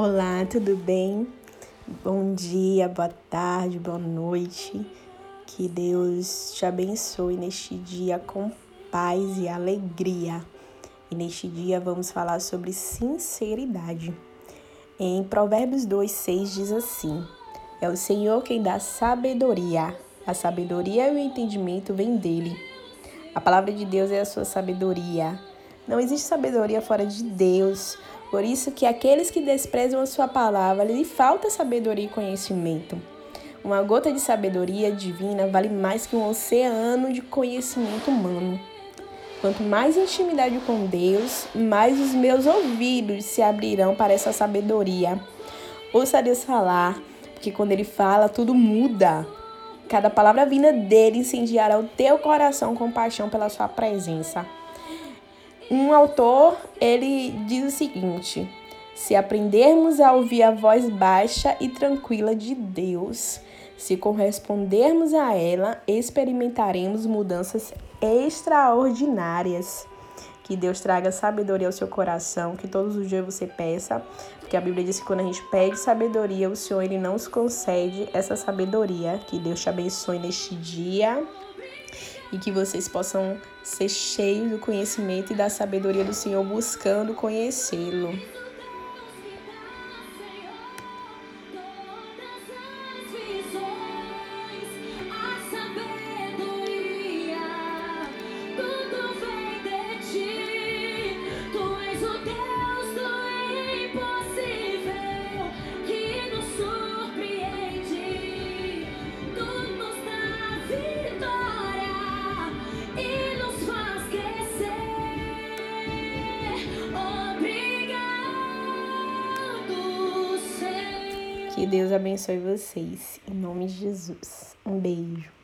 Olá, tudo bem? Bom dia, boa tarde, boa noite. Que Deus te abençoe neste dia com paz e alegria. E neste dia vamos falar sobre sinceridade. Em Provérbios 2, 6 diz assim: É o Senhor quem dá sabedoria. A sabedoria e o entendimento vêm dele. A palavra de Deus é a sua sabedoria. Não existe sabedoria fora de Deus. Por isso que aqueles que desprezam a sua palavra, lhe falta sabedoria e conhecimento. Uma gota de sabedoria divina vale mais que um oceano de conhecimento humano. Quanto mais intimidade com Deus, mais os meus ouvidos se abrirão para essa sabedoria. Ouça Deus falar, porque quando Ele fala, tudo muda. Cada palavra vinda dele incendiará o teu coração com paixão pela sua presença. Um autor, ele diz o seguinte: se aprendermos a ouvir a voz baixa e tranquila de Deus, se correspondermos a ela, experimentaremos mudanças extraordinárias. Que Deus traga sabedoria ao seu coração, que todos os dias você peça, porque a Bíblia diz que quando a gente pede sabedoria, o Senhor ele não nos concede essa sabedoria. Que Deus te abençoe neste dia e que vocês possam ser cheios do conhecimento e da sabedoria do Senhor, buscando conhecê-lo. Que Deus abençoe vocês. Em nome de Jesus. Um beijo.